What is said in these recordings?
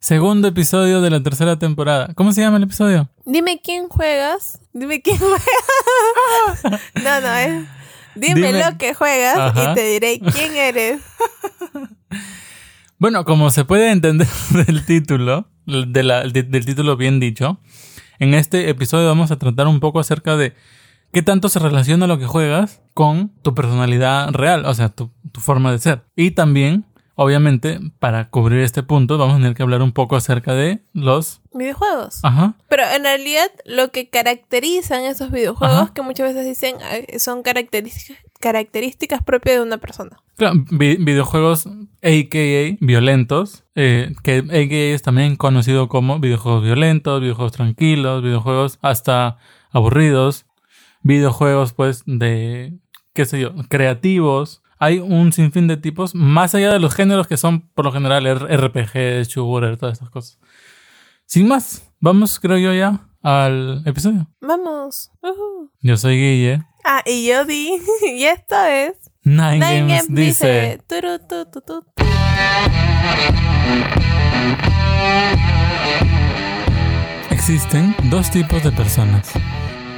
Segundo episodio de la tercera temporada. ¿Cómo se llama el episodio? Dime quién juegas. Dime quién juegas. no, no, es. Dime, Dime- lo que juegas Ajá. y te diré quién eres. Bueno, como se puede entender del título, de la- de- del título bien dicho, en este episodio vamos a tratar un poco acerca de qué tanto se relaciona lo que juegas con tu personalidad real, o sea, tu, tu forma de ser. Y también, obviamente, para cubrir este punto, vamos a tener que hablar un poco acerca de los... Videojuegos. Ajá. Pero en realidad lo que caracterizan esos videojuegos, Ajá. que muchas veces dicen son características, características propias de una persona. Claro, vi- videojuegos AKA violentos, eh, que AKA es también conocido como videojuegos violentos, videojuegos tranquilos, videojuegos hasta aburridos, videojuegos pues de, qué sé yo, creativos. Hay un sinfín de tipos, más allá de los géneros que son por lo general RPG, shooter, todas estas cosas. Sin más, vamos creo yo ya al episodio. Vamos. Ujú. Yo soy Guille. Ah, y yo di, y esto es... Nine, Nine Games Games dice... turu, tu, tu, tu. Existen dos tipos de personas.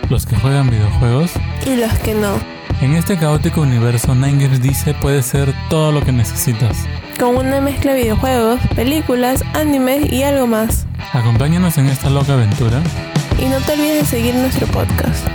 Los que juegan videojuegos. Y los que no. En este caótico universo, Nine Games dice puede ser todo lo que necesitas. Con una mezcla de videojuegos, películas, animes y algo más. Acompáñanos en esta loca aventura. Y no te olvides de seguir nuestro podcast.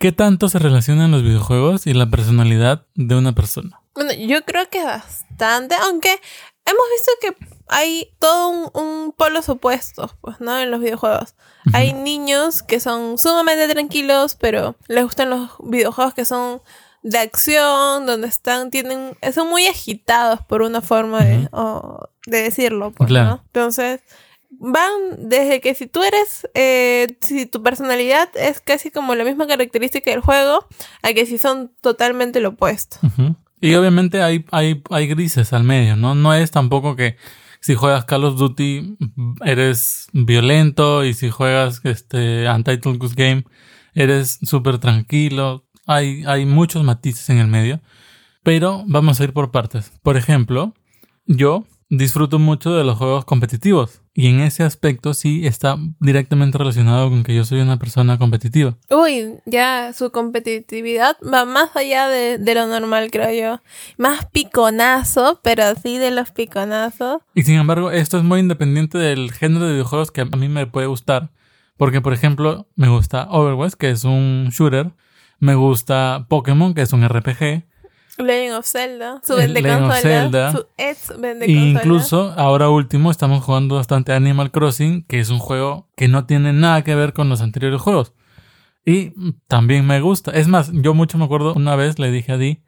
¿Qué tanto se relacionan los videojuegos y la personalidad de una persona? Bueno, yo creo que bastante, aunque hemos visto que hay todo un, un polos opuestos, pues, ¿no? En los videojuegos. Hay niños que son sumamente tranquilos, pero les gustan los videojuegos que son de acción, donde están, tienen, son muy agitados por una forma de, de decirlo, pues, Claro. ¿no? Entonces, van desde que si tú eres, eh, si tu personalidad es casi como la misma característica del juego, a que si son totalmente lo opuesto. Ujú. Y obviamente hay, hay, hay grises al medio, ¿no? No es tampoco que si juegas Call of Duty eres violento y si juegas este Untitled Goose Game eres súper tranquilo. Hay, hay muchos matices en el medio. Pero vamos a ir por partes. Por ejemplo, yo disfruto mucho de los juegos competitivos. Y en ese aspecto sí está directamente relacionado con que yo soy una persona competitiva. Uy, ya su competitividad va más allá de, de lo normal, creo yo. Más piconazo, pero sí de los piconazos. Y sin embargo, esto es muy independiente del género de videojuegos que a mí me puede gustar. Porque, por ejemplo, me gusta Overwatch, que es un shooter. Me gusta Pokémon, que es un RPG. Legend of Zelda, su El vende Legend of consola, Zelda. su ex vende E incluso, ahora último, estamos jugando bastante Animal Crossing, que es un juego que no tiene nada que ver con los anteriores juegos. Y también me gusta. Es más, yo mucho me acuerdo, una vez le dije a Di,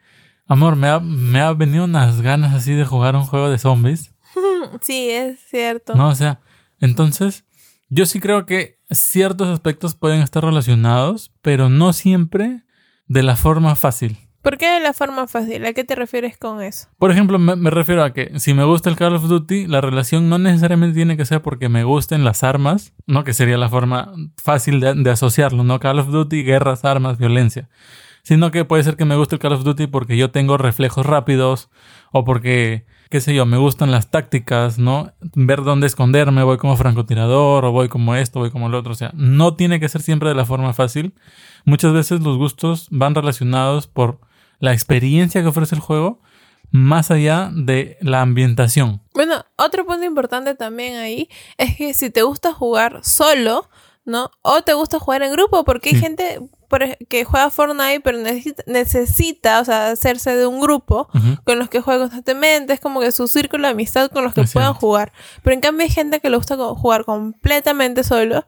amor, me ha, me ha venido unas ganas así de jugar un juego de zombies. Sí, es cierto. ¿No? O sea, entonces, yo sí creo que ciertos aspectos pueden estar relacionados, pero no siempre de la forma fácil. ¿Por qué de la forma fácil? ¿A qué te refieres con eso? Por ejemplo, me, refiero a que si me gusta el Call of Duty, la relación no necesariamente tiene que ser porque me gusten las armas, ¿no? Que sería la forma fácil de, de asociarlo, ¿no? Call of Duty, guerras, armas, violencia. Sino que puede ser que me guste el Call of Duty porque yo tengo reflejos rápidos o porque, qué sé yo, me gustan las tácticas, ¿no? Ver dónde esconderme, voy como francotirador o voy como esto, voy como lo otro. O sea, no tiene que ser siempre de la forma fácil. Muchas veces los gustos van relacionados por la experiencia que ofrece el juego más allá de la ambientación. Bueno, otro punto importante también ahí es que si te gusta jugar solo, ¿no? O te gusta jugar en grupo, porque hay gente que juega Fortnite, pero necesita, necesita, o sea, hacerse de un grupo con los que juega constantemente, es como que su círculo de amistad con los que puedan jugar. Pero en cambio hay gente que le gusta jugar completamente solo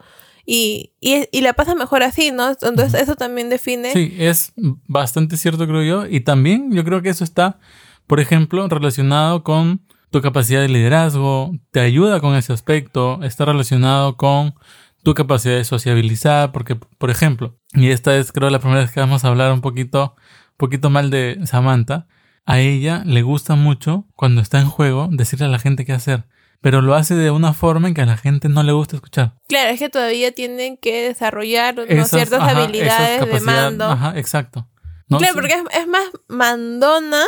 y, y, y la pasa mejor así, ¿no? Entonces eso también define... Sí, es bastante cierto, creo yo. Y también yo creo que eso está, por ejemplo, relacionado con tu capacidad de liderazgo, te ayuda con ese aspecto, está relacionado con tu capacidad de sociabilizar, porque, por ejemplo, y esta es creo la primera vez que vamos a hablar un poquito, un poquito mal de Samantha, a ella le gusta mucho cuando está en juego decirle a la gente qué hacer, pero lo hace de una forma en que a la gente no le gusta escuchar. Claro, es que todavía tienen que desarrollar ¿no? Esas, ciertas ajá, habilidades de mando. Ajá, exacto. ¿no? Claro, Sí. porque es, es más mandona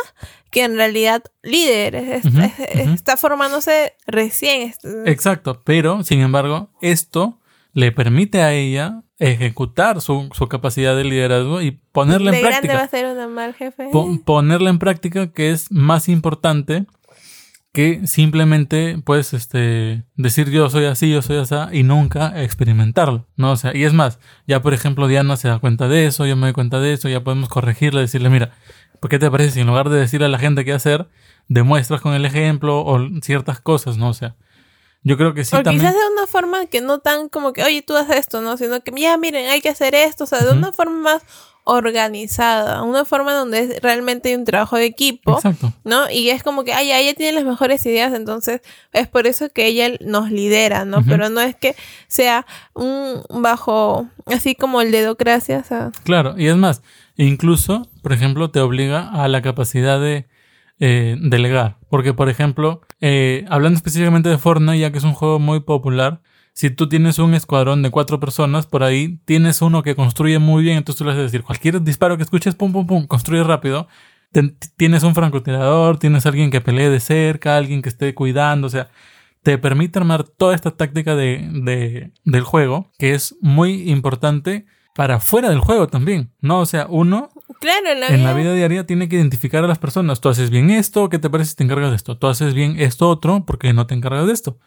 que en realidad líder. Es- es-. Está formándose recién. Exacto, pero sin embargo, esto le permite a ella ejecutar su, su capacidad de liderazgo y ponerla de en grande va práctica. a ser una mal jefe. Po- ponerla en práctica que es más importante que simplemente pues este decir yo soy así, yo soy así y nunca experimentarlo, ¿no? O sea, y es más, ya por ejemplo Diana se da cuenta de eso, yo me doy cuenta de eso, ya podemos corregirle, decirle, mira, ¿por qué te parece si en lugar de decirle a la gente qué hacer, demuestras con el ejemplo o ciertas cosas, ¿no? O sea, yo creo que sí o también quizás de una forma que no tan como que, oye, tú haces esto, ¿no? Sino que, ya, miren, hay que hacer esto. O sea, de una forma más organizada. Una forma donde es- realmente hay un trabajo de equipo. Exacto. ¿no? Y es como que, ay, ella tiene las mejores ideas, entonces es por eso que ella nos lidera, ¿no? Pero no es que sea un bajo, así como el dedocracia, o sea, Claro, y es más, incluso, por ejemplo, te obliga a la capacidad de eh, delegar. Porque, por ejemplo, eh, hablando específicamente de Fortnite, ya que es un juego muy popular, si tú tienes un escuadrón de cuatro personas, por ahí tienes uno que construye muy bien, entonces tú le vas a decir, cualquier disparo que escuches, pum, pum, pum, construye rápido. Ten- tienes un francotirador, tienes alguien que pelee de cerca, alguien que esté cuidando, o sea, te permite armar toda esta táctica de, de- del juego, que es muy importante para fuera del juego también, ¿no? O sea, uno claro, en la, en vida, la vida diaria tiene que identificar a las personas. Tú haces bien esto, ¿qué te parece si te encargas de esto? Tú haces bien esto otro, porque no te encargas de esto?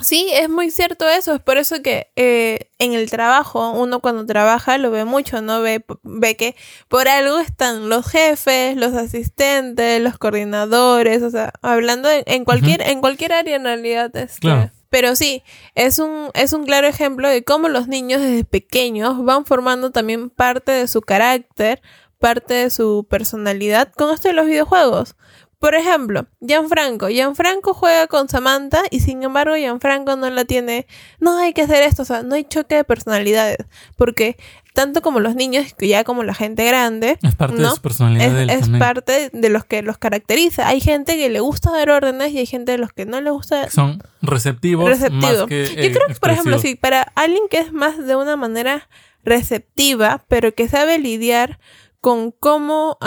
Sí, es muy cierto eso, es por eso que eh, en el trabajo, uno cuando trabaja lo ve mucho, ¿no? Ve, ve que por algo están los jefes, los asistentes, los coordinadores, o sea, hablando en, en cualquier, en cualquier área en realidad. Este, Claro. Pero sí, es un, es un claro ejemplo de cómo los niños desde pequeños van formando también parte de su carácter, parte de su personalidad con esto de los videojuegos. Por ejemplo, Gianfranco. Gianfranco juega con Samantha y sin embargo Gianfranco no la tiene. No hay que hacer esto, o sea, no hay choque de personalidades. Porque tanto como los niños, ya como la gente grande, Es parte de su personalidad de él es, parte de los que los caracteriza. Hay gente que le gusta dar órdenes y hay gente de los que no le gusta Son receptivos receptivo. más que Yo creo que, por ejemplo, sí, para alguien que es más de una manera receptiva, pero que sabe lidiar con cómo,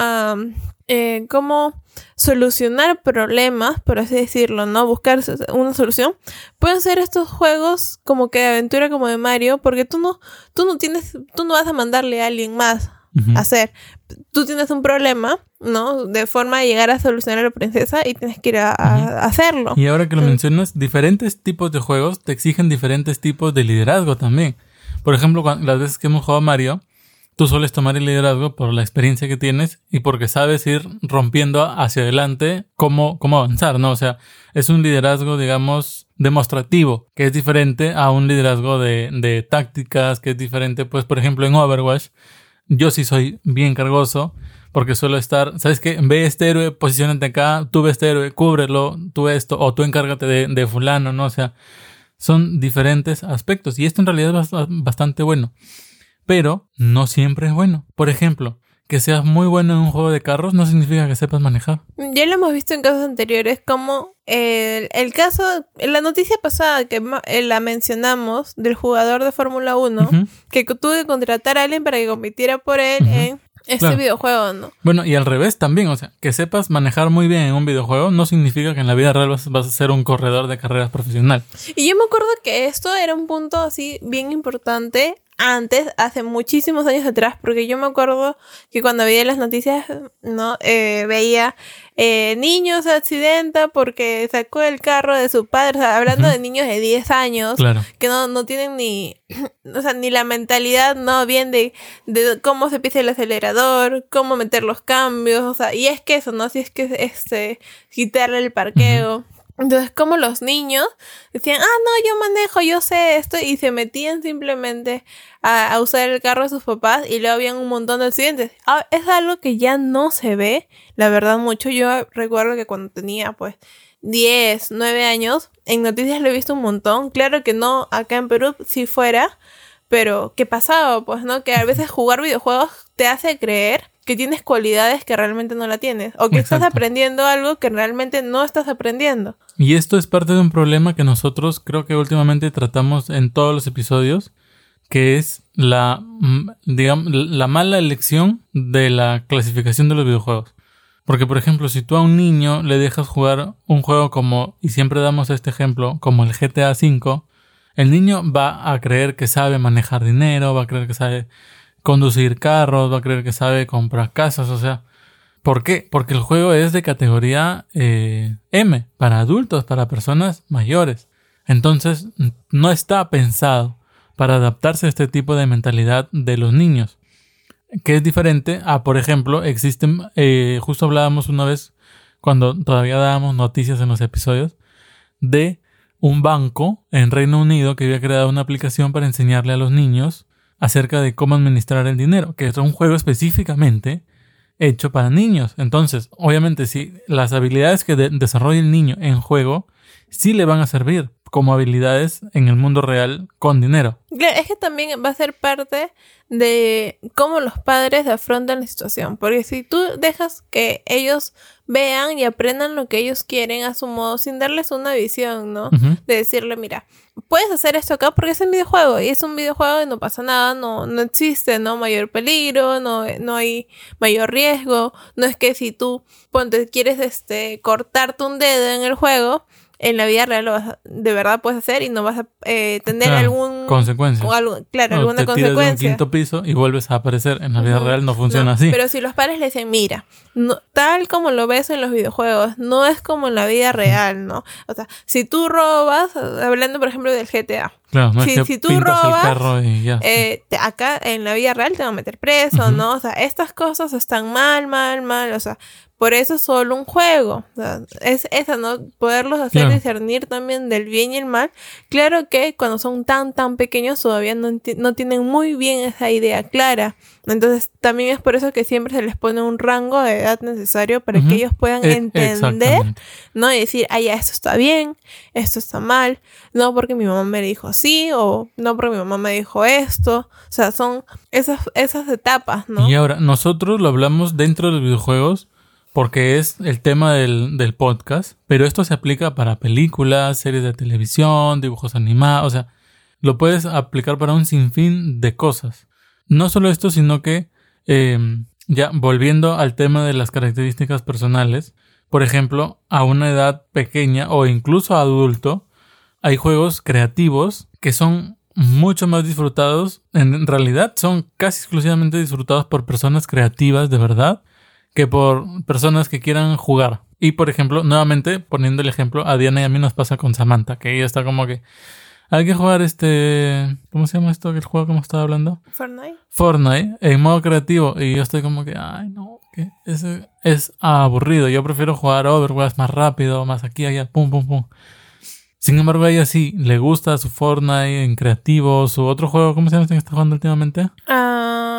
eh, cómo solucionar problemas, por así decirlo, ¿no? Buscar una solución. Pueden ser estos juegos como que de aventura como de Mario, porque tú no, tú no tienes, tú no vas a mandarle a alguien más a hacer. Tú tienes un problema, ¿no? De forma de llegar a solucionar a la princesa y tienes que ir a, hacerlo. Y ahora que lo mencionas, diferentes tipos de juegos te exigen diferentes tipos de liderazgo también. Por ejemplo, cuan- las veces que hemos jugado a Mario, tú sueles tomar el liderazgo por la experiencia que tienes y porque sabes ir rompiendo hacia adelante cómo, cómo avanzar, ¿no? O sea, es un liderazgo, digamos, demostrativo, que es diferente a un liderazgo de, de tácticas, que es diferente, pues, por ejemplo, en Overwatch, yo sí soy bien cargoso, porque suelo estar, ¿sabes qué? Ve este héroe, posicionate acá, tú ve este héroe, cúbrelo, tú esto, o tú encárgate de, de fulano, ¿no? O sea, son diferentes aspectos. Y esto en realidad es bast- bastante bueno. Pero no siempre es bueno. Por ejemplo, que seas muy bueno en un juego de carros no significa que sepas manejar. Ya lo hemos visto en casos anteriores, como el, el caso, la noticia pasada que eh, la mencionamos del jugador de Fórmula 1, Ujú. que tuvo que contratar a alguien para que compitiera por él en este Claro. videojuego, ¿no? Bueno, y al revés también, o sea, que sepas manejar muy bien en un videojuego no significa que en la vida real vas, vas a ser un corredor de carreras profesional. Y yo me acuerdo que esto era un punto así bien importante antes, hace muchísimos años atrás, porque yo me acuerdo que cuando veía las noticias, ¿no? Eh, veía eh, niños se accidenta porque sacó el carro de su padre, o sea, hablando de niños de 10 años, Claro. que no, no tienen ni, o sea, ni la mentalidad, no, bien de, de cómo se pisa el acelerador, cómo meter los cambios, o sea, y es que eso, ¿no? Si es que es este, quitarle el parqueo. Entonces, como los niños decían, ah, no, yo manejo, yo sé esto, y se metían simplemente a, a usar el carro de sus papás y luego habían un montón de accidentes. Ah, es algo que ya no se ve, la verdad, mucho. Yo recuerdo que cuando tenía, pues, 10, 9 años, en noticias lo he visto un montón. Claro que no acá en Perú, si fuera, pero ¿qué pasaba? Pues, ¿no? Que a veces jugar videojuegos te hace creer que tienes cualidades que realmente no la tienes. O que estás aprendiendo algo que realmente no estás aprendiendo. Y esto es parte de un problema que nosotros creo que últimamente tratamos en todos los episodios, que es la, mm, digamos, la mala elección de la clasificación de los videojuegos. Porque, por ejemplo, si tú a un niño le dejas jugar un juego como, y siempre damos este ejemplo, como el GTA V, el niño va a creer que sabe manejar dinero, va a creer que sabe conducir carros, va a creer que sabe comprar casas, o sea, ¿por qué? Porque el juego es de categoría eh, M, para adultos, para personas mayores. Entonces, no está pensado para adaptarse a este tipo de mentalidad de los niños que es diferente a, por ejemplo, existen, eh, justo hablábamos una vez cuando todavía dábamos noticias en los episodios, de un banco en Reino Unido que había creado una aplicación para enseñarle a los niños acerca de cómo administrar el dinero, que es un juego específicamente hecho para niños. Entonces, obviamente, si las habilidades que desarrolla el niño en juego sí le van a servir como habilidades en el mundo real con dinero. Es que también va a ser parte de cómo los padres afrontan la situación. Porque si tú dejas que ellos vean y aprendan lo que ellos quieren a su modo, sin darles una visión, ¿no? De decirle, mira, puedes hacer esto acá porque es un videojuego y es un videojuego y no pasa nada, no, no existe, ¿no? Mayor peligro, no, no hay mayor riesgo. No es que si tú, ponte, quieres este, cortarte un dedo en el juego, en la vida real lo vas de verdad puedes hacer y no vas a eh, tener algún consecuencia claro alguna te consecuencia tiras de un quinto piso y vuelves a aparecer. En la vida real no funciona así. pero si los padres le dicen mira no, tal como lo ves en los videojuegos no es como en la vida real no o sea si tú robas hablando por ejemplo del GTA Claro, no si, es que si tú robas, el carro y ya. Eh, acá en la vida real te van a meter preso, ¿no? O sea, estas cosas están mal, mal, mal. O sea, por eso es solo un juego. es esa, ¿no? Poderlos hacer discernir también del bien y el mal. Claro que cuando son tan, tan pequeños todavía no, no, tienen muy bien esa idea clara. Entonces también es por eso que siempre se les pone un rango de edad necesario para que ellos puedan e, entender, ¿no? Y decir, ah, ya, esto está bien, esto está mal. No porque mi mamá me dijo así o no porque mi mamá me dijo esto. O sea, son esas, esas etapas, ¿no? Y ahora, nosotros lo hablamos dentro de los videojuegos porque es el tema del, podcast, pero esto se aplica para películas, series de televisión, dibujos animados, o sea, lo puedes aplicar para un sinfín de cosas. No solo esto, sino que, em, ya volviendo al tema de las características personales, por ejemplo, a una edad pequeña o incluso adulto, hay juegos creativos que son mucho más disfrutados, en realidad son casi exclusivamente disfrutados por personas creativas de verdad que por personas que quieran jugar. Y por ejemplo, nuevamente poniendo el ejemplo, a Diana y a mí nos pasa con Samantha, que ella está como que hay que jugar este, ¿cómo se llama esto? El juego como estaba hablando. Fortnite. Fortnite en modo creativo y yo estoy como que, ay no, que ese es aburrido. Yo prefiero jugar Overwatch más rápido, más aquí, allá, pum, pum, pum. Sin embargo, a ella sí le gusta su Fortnite en creativo, su otro juego, ¿cómo se llama este que está jugando últimamente? Ah,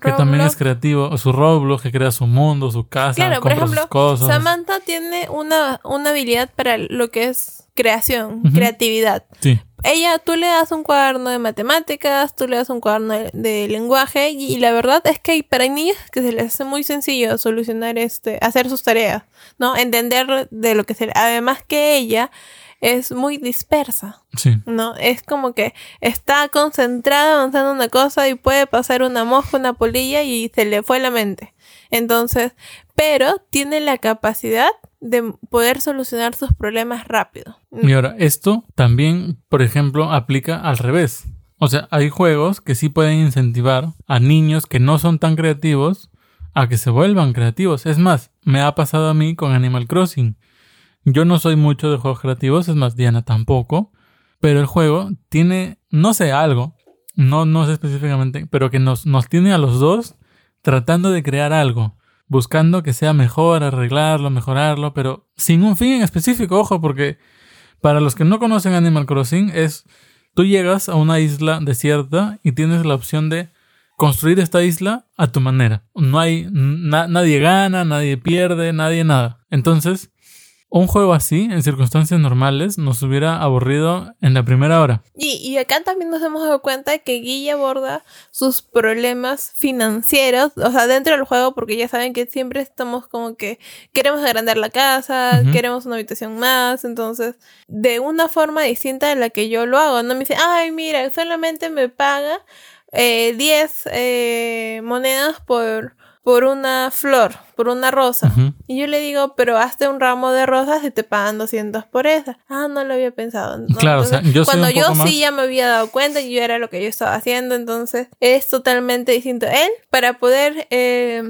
que también es creativo, su Roblox que crea su mundo, su casa, claro, por ejemplo, sus cosas. Samantha tiene una, una habilidad para lo que es creación, creatividad. Sí. Ella, tú le das un cuaderno de matemáticas, tú le das un cuaderno de, lenguaje y, la verdad es que hay para niños que se les hace muy sencillo solucionar este, hacer sus tareas, ¿no? Entender de lo que se Además que ella es muy dispersa. Sí. ¿No? Es como que está concentrada avanzando una cosa y puede pasar una mosca, una polilla y se le fue la mente. Entonces, pero tiene la capacidad de poder solucionar sus problemas rápido. Y ahora, esto también, por ejemplo, aplica al revés. O sea, hay juegos que sí pueden incentivar a niños que no son tan creativos a que se vuelvan creativos. Es más, me ha pasado a mí con Animal Crossing. Yo no soy mucho de juegos creativos, es más, Diana tampoco. Pero el juego tiene, no sé, algo, no, no sé específicamente, pero que nos, nos tiene a los dos tratando de crear algo, buscando que sea mejor, arreglarlo, mejorarlo, pero sin un fin en específico, ojo, porque para los que no conocen Animal Crossing es, tú llegas a una isla desierta y tienes la opción de construir esta isla a tu manera. No hay, nadie gana, nadie pierde, nadie nada. Entonces, un juego así, en circunstancias normales, nos hubiera aburrido en la primera hora. Y, y acá también nos hemos dado cuenta de que Guille aborda sus problemas financieros, o sea, dentro del juego, porque ya saben que siempre estamos como que queremos agrandar la casa, queremos una habitación más, entonces, de una forma distinta de la que yo lo hago, no me dice, ay, mira, solamente me paga eh, 10 eh, monedas por, por una flor, por una rosa. Y yo le digo, pero hazte un ramo de rosas y te pagan 200 por esa. Ah, no lo había pensado. ¿no? Claro, o sea, Entonces, yo soy cuando yo más- sí ya me había dado cuenta y yo era lo que yo estaba haciendo, entonces es totalmente distinto. Él, para poder eh,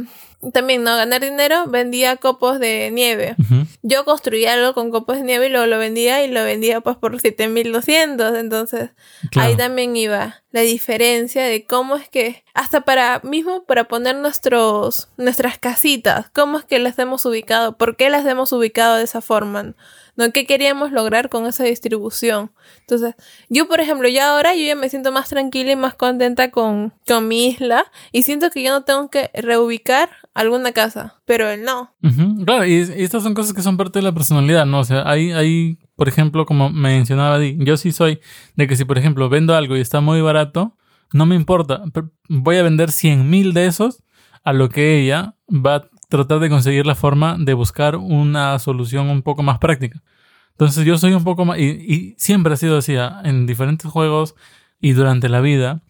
también no ganar dinero, vendía copos de nieve. Yo construía algo con copos de nieve y luego lo vendía y lo vendía pues por 7200. Entonces Claro. ahí también iba la diferencia de cómo es que, hasta para mismo para poner nuestros, nuestras casitas, cómo es que las hemos ubicado, por qué las hemos ubicado de esa forma, ¿no? ¿Qué queríamos lograr con esa distribución? Entonces, yo por ejemplo, ya ahora yo ya me siento más tranquila y más contenta con, con mi isla y siento que yo no tengo que reubicar alguna casa, pero él no. Ujú, Claro, y, y estas son cosas que son parte de la personalidad, ¿no? O sea, hay, hay, por ejemplo, como mencionaba Di, yo sí soy de que si, por ejemplo, vendo algo y está muy barato, no me importa, voy a vender 100 mil de esos a lo que ella va a tratar de conseguir la forma de buscar una solución un poco más práctica. Entonces yo soy un poco más, y, siempre ha sido así, ¿ah? en diferentes juegos y durante la vida,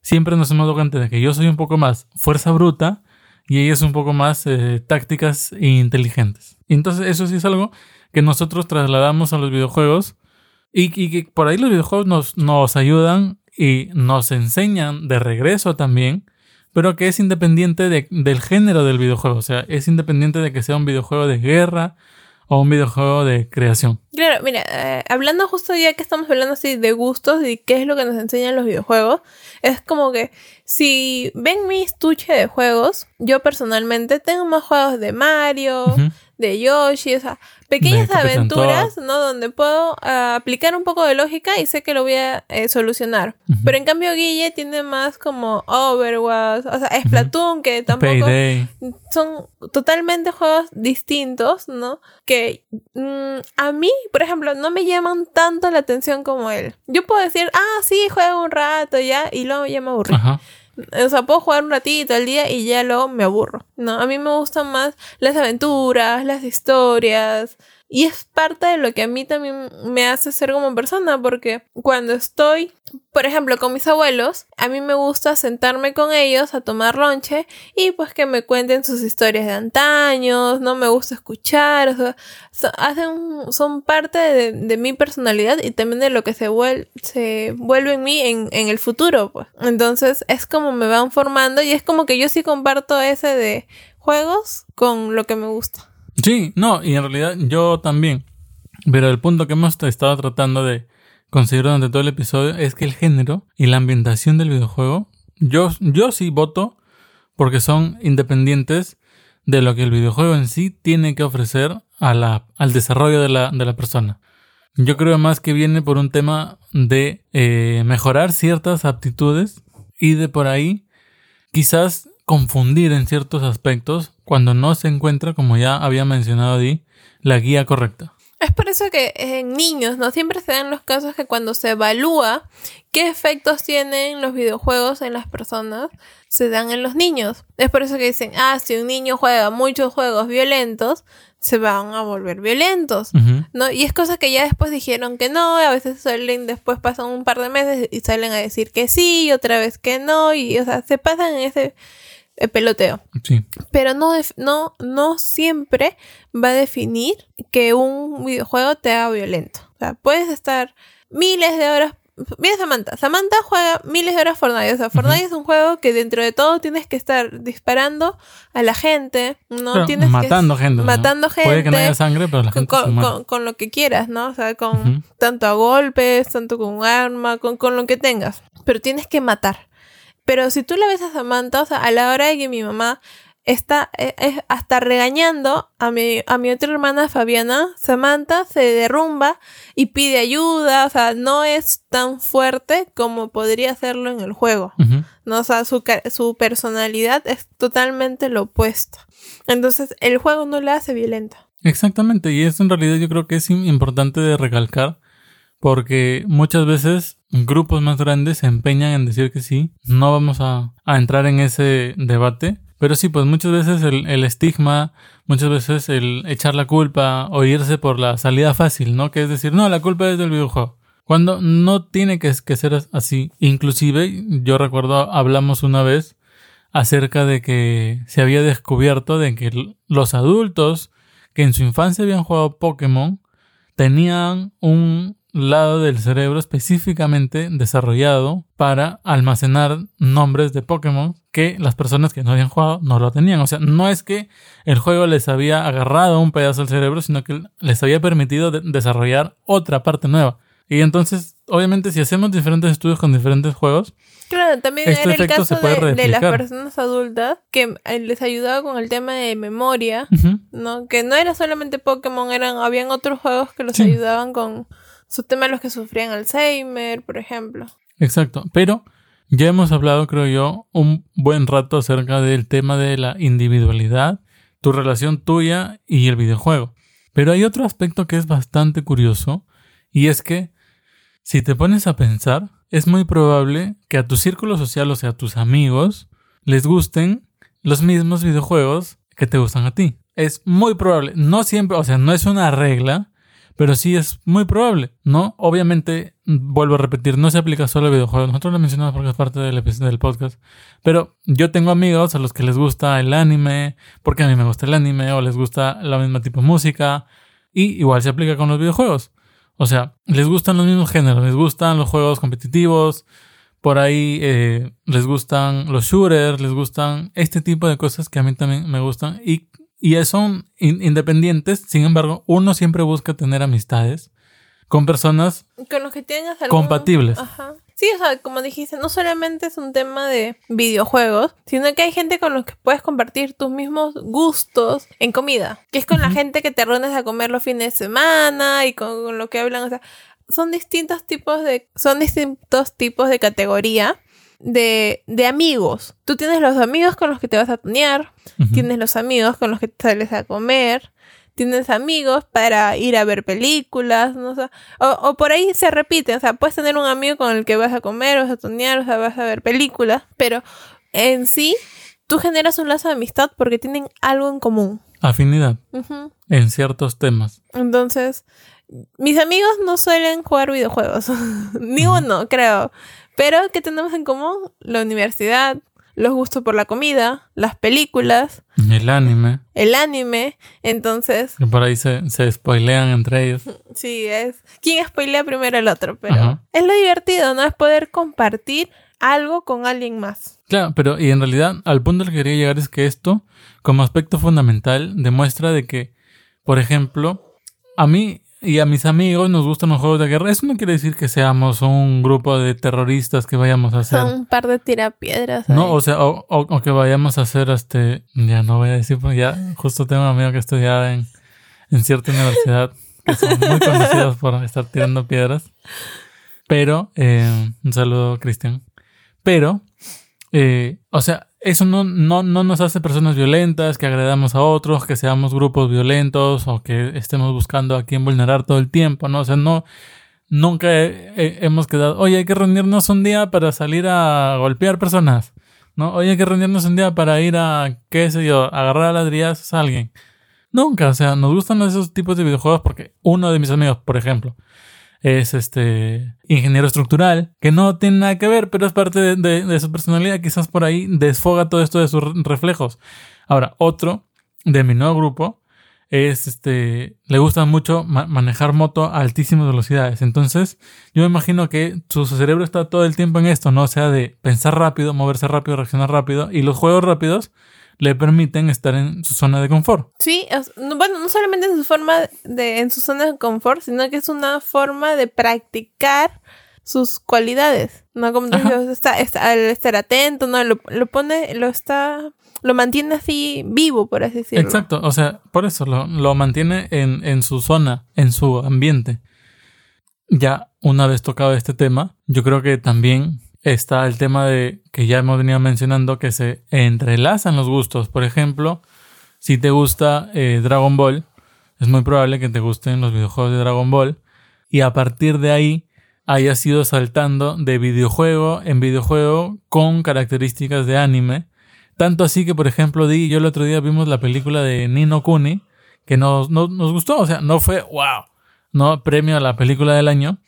siempre nos hemos dado cuenta de que yo soy un poco más fuerza bruta y ella es un poco más eh, tácticas e inteligentes. Y entonces eso sí es algo que nosotros trasladamos a los videojuegos y, y que por ahí los videojuegos nos, nos ayudan y nos enseñan de regreso también, pero que es independiente de- del género del videojuego, o sea, es independiente de que sea un videojuego de guerra o un videojuego de creación. Claro, mira, eh, hablando justo ya que estamos hablando así de gustos y qué es lo que nos enseñan los videojuegos, es como que si ven mi estuche de juegos, yo personalmente tengo más juegos de Mario. De Yoshi, o sea, pequeñas aventuras, ¿no? Donde puedo ah, aplicar un poco de lógica y sé que lo voy a eh, solucionar. Ujú. Pero en cambio Guille tiene más como Overwatch, o sea, Splatoon, que tampoco Payday. son totalmente juegos distintos, ¿no? Que mm, a mí, por ejemplo, no me llaman tanto la atención como él. Yo puedo decir, ah, sí, juego un rato ya, y luego ya me aburrí. O sea, puedo jugar un ratito al día y ya luego me aburro. No, a mí me gustan más las aventuras, las historias. Y es parte de lo que a mí también me hace ser como persona, porque cuando estoy, por ejemplo, con mis abuelos, a mí me gusta sentarme con ellos a tomar lonche y pues que me cuenten sus historias de antaños, no me gusta escuchar, o sea, so- hacen, son parte de, de mi personalidad y también de lo que se, vuel- se vuelve en mí en, en el futuro, pues. Entonces es como me van formando y es como que yo sí comparto ese de juegos con lo que me gusta. Sí, no, y en realidad yo también. Pero el punto que hemos estado tratando de conseguir durante todo el episodio es que el género y la ambientación del videojuego, yo, yo sí voto porque son independientes de lo que el videojuego en sí tiene que ofrecer a la, al desarrollo de la, de la persona. Yo creo más que viene por un tema de eh, mejorar ciertas aptitudes y de por ahí quizás confundir en ciertos aspectos cuando no se encuentra, como ya había mencionado Di, la guía correcta. Es por eso que en niños, ¿no? Siempre se dan los casos que cuando se evalúa qué efectos tienen los videojuegos en las personas, se dan en los niños. Es por eso que dicen, ah, si un niño juega muchos juegos violentos, se van a volver violentos. ¿no? Y es cosa que ya después dijeron que no, a veces salen, después pasan un par de meses y salen a decir que sí, y otra vez que no, y o sea, se pasan en ese eh, peloteo. Sí. Pero no, no, no siempre va a definir que un videojuego te haga violento. O sea, puedes estar miles de horas. Mira Samantha. Samantha juega miles de horas Fortnite. O sea, Fortnite es un juego que dentro de todo tienes que estar disparando a la gente. No tienes que- matando gente. ¿no? Matando gente. Puede que no haya sangre, pero la con, gente se con- muere. con- con lo que quieras, ¿no? O sea, con tanto a golpes, tanto con un arma, con, con lo que tengas. Pero tienes que matar. Pero si tú la ves a Samantha, o sea, a la hora de que mi mamá está eh, es hasta regañando a mi, a mi otra hermana Fabiana, Samantha se derrumba y pide ayuda, o sea, no es tan fuerte como podría serlo en el juego. ¿no? O sea, su, su personalidad es totalmente lo opuesto. Entonces, el juego no la hace violenta. Exactamente, y esto en realidad yo creo que es importante de recalcar porque muchas veces grupos más grandes se empeñan en decir que sí, no vamos a, entrar en ese debate, pero sí, pues muchas veces el, el, estigma, muchas veces el echar la culpa o irse por la salida fácil, ¿no? Que es decir, no, la culpa es del videojuego. Cuando no tiene que, que ser así. Inclusive, yo recuerdo, hablamos una vez acerca de que se había descubierto de que los adultos que en su infancia habían jugado Pokémon tenían un lado del cerebro específicamente desarrollado para almacenar nombres de Pokémon que las personas que no habían jugado no lo tenían. O sea, no es que el juego les había agarrado un pedazo del cerebro, sino que les había permitido desarrollar otra parte nueva. Y entonces, obviamente, si hacemos diferentes estudios con diferentes juegos, Claro, también este era el caso de, las personas adultas que eh, les ayudaba con el tema de memoria, ¿no? Que no era solamente Pokémon, eran, habían otros juegos que los ayudaban con su tema los que sufrían Alzheimer, por ejemplo. Exacto, pero ya hemos hablado, creo yo, un buen rato acerca del tema de la individualidad, tu relación tuya y el videojuego. Pero hay otro aspecto que es bastante curioso y es que si te pones a pensar, es muy probable que a tu círculo social, o sea, a tus amigos, les gusten los mismos videojuegos que te gustan a ti. Es muy probable, no siempre, o sea, no es una regla, pero sí es muy probable, ¿no? Obviamente, vuelvo a repetir, no se aplica solo a videojuegos. Nosotros lo mencionamos porque es parte del, del podcast. Pero yo tengo amigos a los que les gusta el anime, porque a mí me gusta el anime, o les gusta la misma tipo de música. Y igual se aplica con los videojuegos. O sea, les gustan los mismos géneros, les gustan los juegos competitivos, por ahí eh, les gustan los shooters, les gustan este tipo de cosas que a mí también me gustan. Y y son independientes, sin embargo, uno siempre busca tener amistades con personas con los que tengas compatibles. Ajá. Sí, o sea, como dijiste, no solamente es un tema de videojuegos, sino que hay gente con los que puedes compartir tus mismos gustos en comida, que es con la gente que te reúnes a comer los fines de semana y con, con lo que hablan, o sea, son distintos tipos de son distintos tipos de categoría de, de amigos. Tú tienes los amigos con los que te vas a tunear, tienes los amigos con los que te sales a comer, tienes amigos para ir a ver películas, ¿no? o, o, por ahí se repite, o sea, puedes tener un amigo con el que vas a comer, vas a tunear, o sea, vas a ver películas, pero en sí tú generas un lazo de amistad porque tienen algo en común. Afinidad en ciertos temas. Entonces, mis amigos no suelen jugar videojuegos, ni uno, creo. Pero, ¿qué tenemos en común? La universidad, los gustos por la comida, las películas. El anime. El anime. Entonces. Que por ahí se, se spoilean entre ellos. Sí, es. ¿Quién spoilea primero al otro? Pero es lo divertido, ¿no? Es poder compartir algo con alguien más. Claro, pero y en realidad al punto al que quería llegar es que esto, como aspecto fundamental, demuestra de que, por ejemplo, a mí y a mis amigos nos gustan los juegos de guerra. Eso no quiere decir que seamos un grupo de terroristas que vayamos a hacer. un par de tirapiedras. No, o sea, o, que vayamos a hacer este. Ya no voy a decir, porque ya justo tengo un amigo que estudiaba en, en cierta universidad que son muy conocidos por estar tirando piedras. Pero, eh, un saludo, Cristian. Pero, eh, o sea, eso no, no, no, nos hace personas violentas, que agredamos a otros, que seamos grupos violentos o que estemos buscando a quien vulnerar todo el tiempo, ¿no? O sea, no, nunca hemos quedado, oye, hay que reunirnos un día para salir a golpear personas, ¿no? Oye, hay que reunirnos un día para ir a, qué sé yo, agarrar a ladrillazos a alguien. Nunca, o sea, nos gustan esos tipos de videojuegos porque uno de mis amigos, por ejemplo, es este ingeniero estructural, que no tiene nada que ver, pero es parte de, su personalidad, quizás por ahí desfoga todo esto de sus reflejos. Ahora, otro de mi nuevo grupo es este, le gusta mucho manejar moto a altísimas velocidades. Entonces, yo me imagino que su cerebro está todo el tiempo en esto, ¿no? O sea, de pensar rápido, moverse rápido, reaccionar rápido. Y los juegos rápidos le permiten estar en su zona de confort. Sí, bueno, no solamente en su forma de, en su zona de confort, sino que es una forma de practicar sus cualidades, ¿no? Como tú dices, está, está, estar atento, ¿no? Lo, lo, pone, lo está, lo mantiene así vivo, por así decirlo. Exacto, o sea, por eso lo, lo mantiene en, en su zona, en su ambiente. Ya una vez tocado este tema, yo creo que también está el tema de que ya hemos venido mencionando que se entrelazan los gustos. Por ejemplo, si te gusta eh, Dragon Ball, es muy probable que te gusten los videojuegos de Dragon Ball y a partir de ahí hayas ido saltando de videojuego en videojuego con características de anime. Tanto así que, por ejemplo, Di y yo el otro día vimos la película de Nino Kuni, que nos, nos, nos gustó, o sea, no fue wow, no premio a la película del año,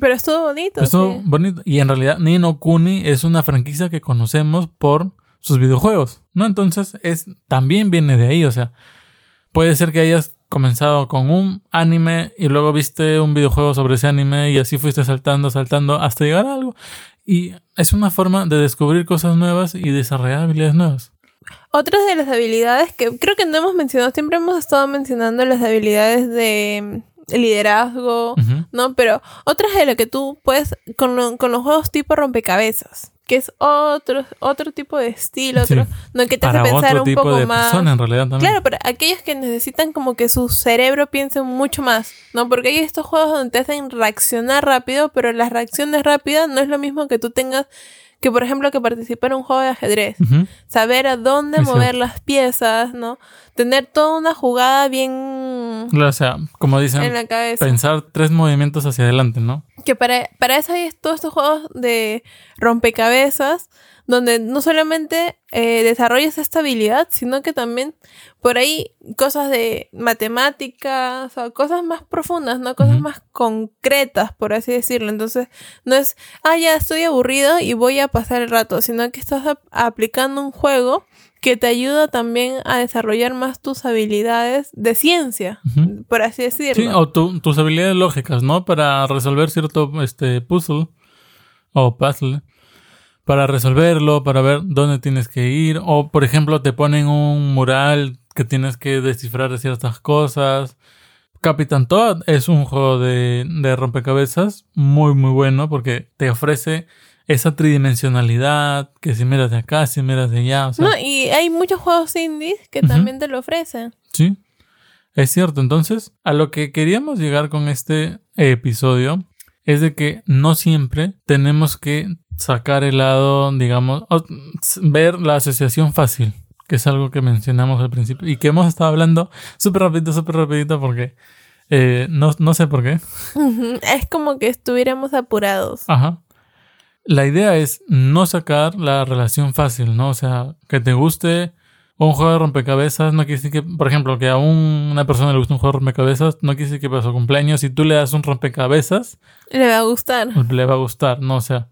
Pero estuvo bonito. estuvo sí. bonito. Y en realidad, Nino Kuni es una franquicia que conocemos por sus videojuegos, ¿no? Entonces, es, también viene de ahí, o sea, puede ser que hayas comenzado con un anime y luego viste un videojuego sobre ese anime y así fuiste saltando, saltando hasta llegar a algo. Y es una forma de descubrir cosas nuevas y desarrollar habilidades nuevas. Otras de las habilidades que creo que no hemos mencionado, siempre hemos estado mencionando las habilidades de liderazgo. ¿no? Pero otras de las que tú puedes, con, lo- con los juegos tipo rompecabezas, que es otro, otro tipo de estilo, Sí. otro, no que te Para hace pensar otro un tipo poco de más. persona en realidad también. Claro, pero aquellos que necesitan como que su cerebro piense mucho más, ¿no? Porque hay estos juegos donde te hacen reaccionar rápido, pero las reacciones rápidas no es lo mismo que tú tengas que, por ejemplo, que participar en un juego de ajedrez. Saber a dónde mover las piezas, ¿no? Tener toda una jugada bien O sea, como dicen, en la cabeza. pensar tres movimientos hacia adelante, ¿no? Que para, para eso hay todos estos juegos de rompecabezas, donde no solamente eh, desarrollas esta habilidad, sino que también por ahí cosas de matemáticas o cosas más profundas, ¿no? Cosas más concretas, por así decirlo. Entonces, no es, ah, ya estoy aburrido y voy a pasar el rato, sino que estás ap- aplicando un juego que te ayuda también a desarrollar más tus habilidades de ciencia, por así decirlo. Sí, o tu- tus habilidades lógicas, ¿no? Para resolver cierto este, puzzle o puzzle. Para resolverlo, para ver dónde tienes que ir. O, por ejemplo, te ponen un mural que tienes que descifrar ciertas cosas. Capitán Toad es un juego de, de rompecabezas muy, muy bueno porque te ofrece esa tridimensionalidad, que si miras de acá, si miras de allá, o sea, No, y hay muchos juegos indies que también te lo ofrecen. Sí, es cierto. Entonces, a lo que queríamos llegar con este episodio es de que no siempre tenemos que sacar el lado, digamos, ver la asociación fácil, que es algo que mencionamos al principio y que hemos estado hablando súper rapidito, súper rapidito porque eh, no, no sé por qué. Es como que estuviéramos apurados. Ajá. La idea es no sacar la relación fácil, ¿no? O sea, que te guste un juego de rompecabezas, no quiere decir que, por ejemplo, que a un- una persona le guste un juego de rompecabezas, no quiere decir que para su cumpleaños, si tú le das un rompecabezas, Le va a gustar. le va a gustar, ¿no? O sea,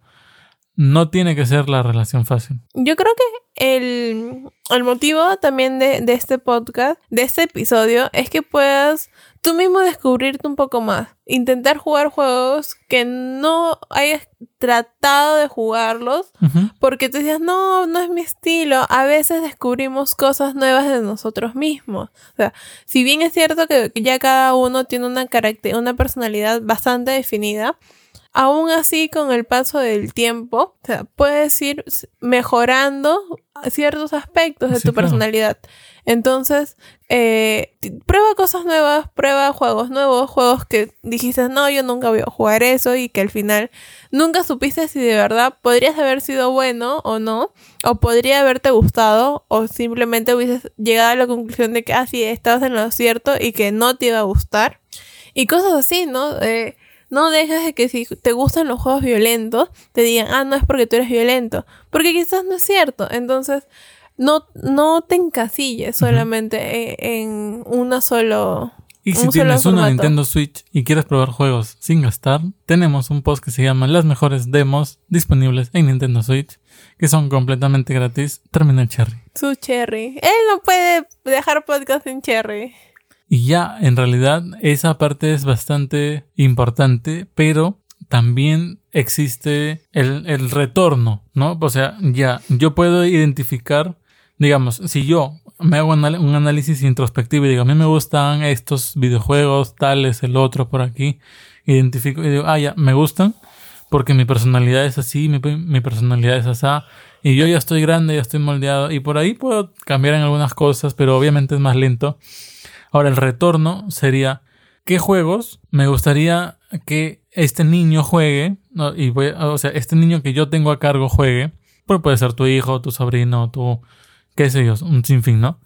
no tiene que ser la relación fácil. Yo creo que el, el motivo también de, de este podcast, de este episodio, es que puedas tú mismo descubrirte un poco más. Intentar jugar juegos que no hayas tratado de jugarlos porque tú decías, no, no es mi estilo. A veces descubrimos cosas nuevas de nosotros mismos. O sea, si bien es cierto que ya cada uno tiene una, una personalidad bastante definida, aún así con el paso del tiempo, o sea, puedes ir mejorando ciertos aspectos de Sí, tu claro. personalidad. Entonces, eh, prueba cosas nuevas, prueba juegos nuevos, juegos que dijiste, no, yo nunca voy a jugar eso y que al final nunca supiste si de verdad podrías haber sido bueno o no, o podría haberte gustado, o simplemente hubieses llegado a la conclusión de que, ah, sí, estabas en lo cierto y que no te iba a gustar. Y cosas así, ¿no? Eh, no dejes de que si te gustan los juegos violentos, te digan, ah, no es porque tú eres violento, porque quizás no es cierto. Entonces, no, no te encasilles solamente e- en una solo... Y si un solo tienes una. Nintendo Switch y quieres probar juegos sin gastar, tenemos un post que se llama Las mejores demos disponibles en Nintendo Switch, que son completamente gratis. Termina el cherry. Su Cherry. Él no puede dejar podcast sin Cherry. Y ya, en realidad, esa parte es bastante importante, pero también existe el, el retorno, ¿no? O sea, ya, yo puedo identificar, digamos, si yo me hago un análisis introspectivo y digo, a mí me gustan estos videojuegos, tales, el otro por aquí, identifico y digo, ah, ya, me gustan porque mi personalidad es así, mi, mi personalidad es así, y yo ya estoy grande, ya estoy moldeado, y por ahí puedo cambiar en algunas cosas, pero obviamente es más lento. Ahora, el retorno sería, ¿qué juegos me gustaría que este niño juegue? O sea, este niño que yo tengo a cargo juegue. Pues puede ser tu hijo, tu sobrino, tu, qué sé yo, un sinfín, ¿no?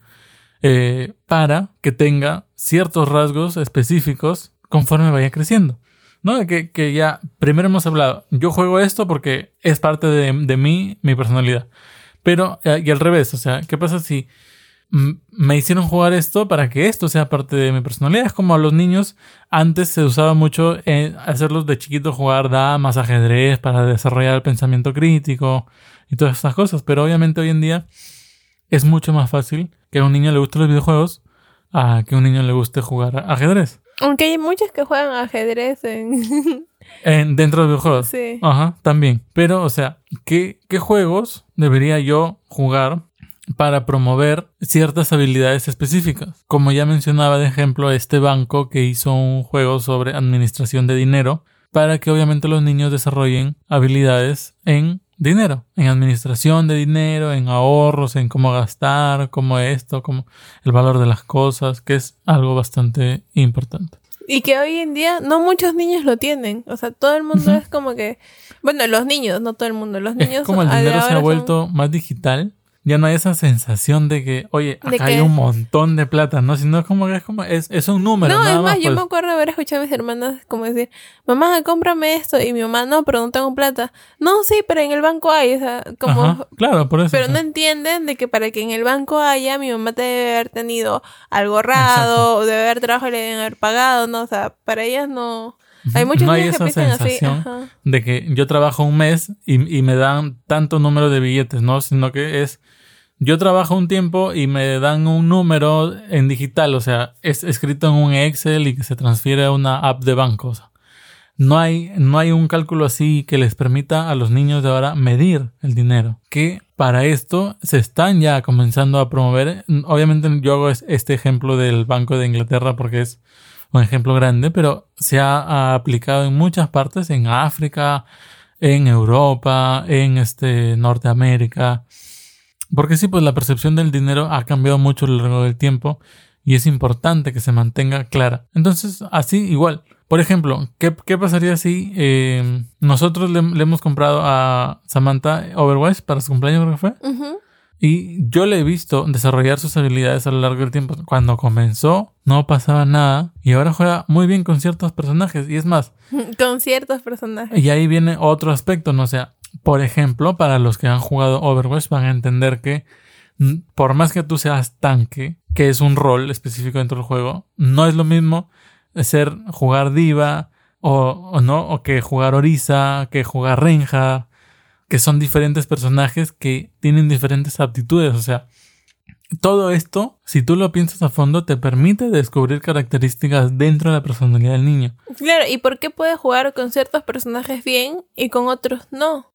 eh, para que tenga ciertos rasgos específicos conforme vaya creciendo. ¿No? Que, que ya, primero hemos hablado, yo juego esto porque es parte de, de mí, mi personalidad. Pero, eh, y al revés, o sea, ¿qué pasa si me hicieron jugar esto para que esto sea parte de mi personalidad. Es como a los niños, antes se usaba mucho eh, hacerlos de chiquitos jugar damas, ajedrez, para desarrollar el pensamiento crítico y todas estas cosas. Pero obviamente hoy en día es mucho más fácil que a un niño le guste los videojuegos a que a un niño le guste jugar ajedrez. Aunque hay muchos que juegan ajedrez en... en dentro de videojuegos. Sí. Ajá, también. Pero, o sea, ¿qué, ¿qué juegos debería yo jugar para promover ciertas habilidades específicas. Como ya mencionaba de ejemplo este banco que hizo un juego sobre administración de dinero para que obviamente los niños desarrollen habilidades en dinero, en administración de dinero, en ahorros, en cómo gastar, cómo esto, como el valor de las cosas, que es algo bastante importante. Y que hoy en día no muchos niños lo tienen. O sea, todo el mundo es como que. Bueno, los niños, no todo el mundo. Los niños. Es como el dinero se ha vuelto más digital ya no hay esa sensación de que, oye, acá hay un montón de plata, ¿no? Sino es como que es como, es, es un número. No, es más, yo pues. me acuerdo haber escuchado a mis hermanas como decir, mamá, cómprame esto. Y mi mamá, no, pero no tengo plata. No, sí, pero en el banco hay, o sea, como... claro, por eso. Pero no entienden de que para que en el banco haya, mi mamá debe haber tenido algo ahorrado, o debe haber trabajo y le deben haber pagado, ¿no? O sea, para ellas no... Hay muchos no hay niños esa que piensan así. sensación de que yo trabajo un mes y, y me dan tanto número de billetes, ¿no? Sino que es yo trabajo un tiempo y me dan un número en digital, o sea, es escrito en un Excel y que se transfiere a una app de banco. no hay, no hay un cálculo así que les permita a los niños de ahora medir el dinero. Que para esto se están ya comenzando a promover. Obviamente yo hago este ejemplo del Banco de Inglaterra porque es un ejemplo grande, pero se ha aplicado en muchas partes, en África, en Europa, en este Norteamérica. Porque sí, pues la percepción del dinero ha cambiado mucho a lo largo del tiempo y es importante que se mantenga clara. Entonces, así igual. Por ejemplo, ¿qué, pasaría si eh, nosotros le, hemos comprado a Samantha Overwatch para su cumpleaños, creo que fue? Y yo le he visto desarrollar sus habilidades a lo largo del tiempo. Cuando comenzó, no pasaba nada. Y ahora juega muy bien con ciertos personajes. Y es más. con ciertos personajes. Y ahí viene otro aspecto, ¿no? O sea, por ejemplo, para los que han jugado Overwatch van a entender que por más que tú seas tanque, que es un rol específico dentro del juego, no es lo mismo ser jugar diva o, no, o que jugar Orisa, que jugar Renja, que son diferentes personajes que tienen diferentes aptitudes. O sea, todo esto, si tú lo piensas a fondo, te permite descubrir características dentro de la personalidad del niño. Claro, ¿y por qué puede jugar con ciertos personajes bien y con otros no?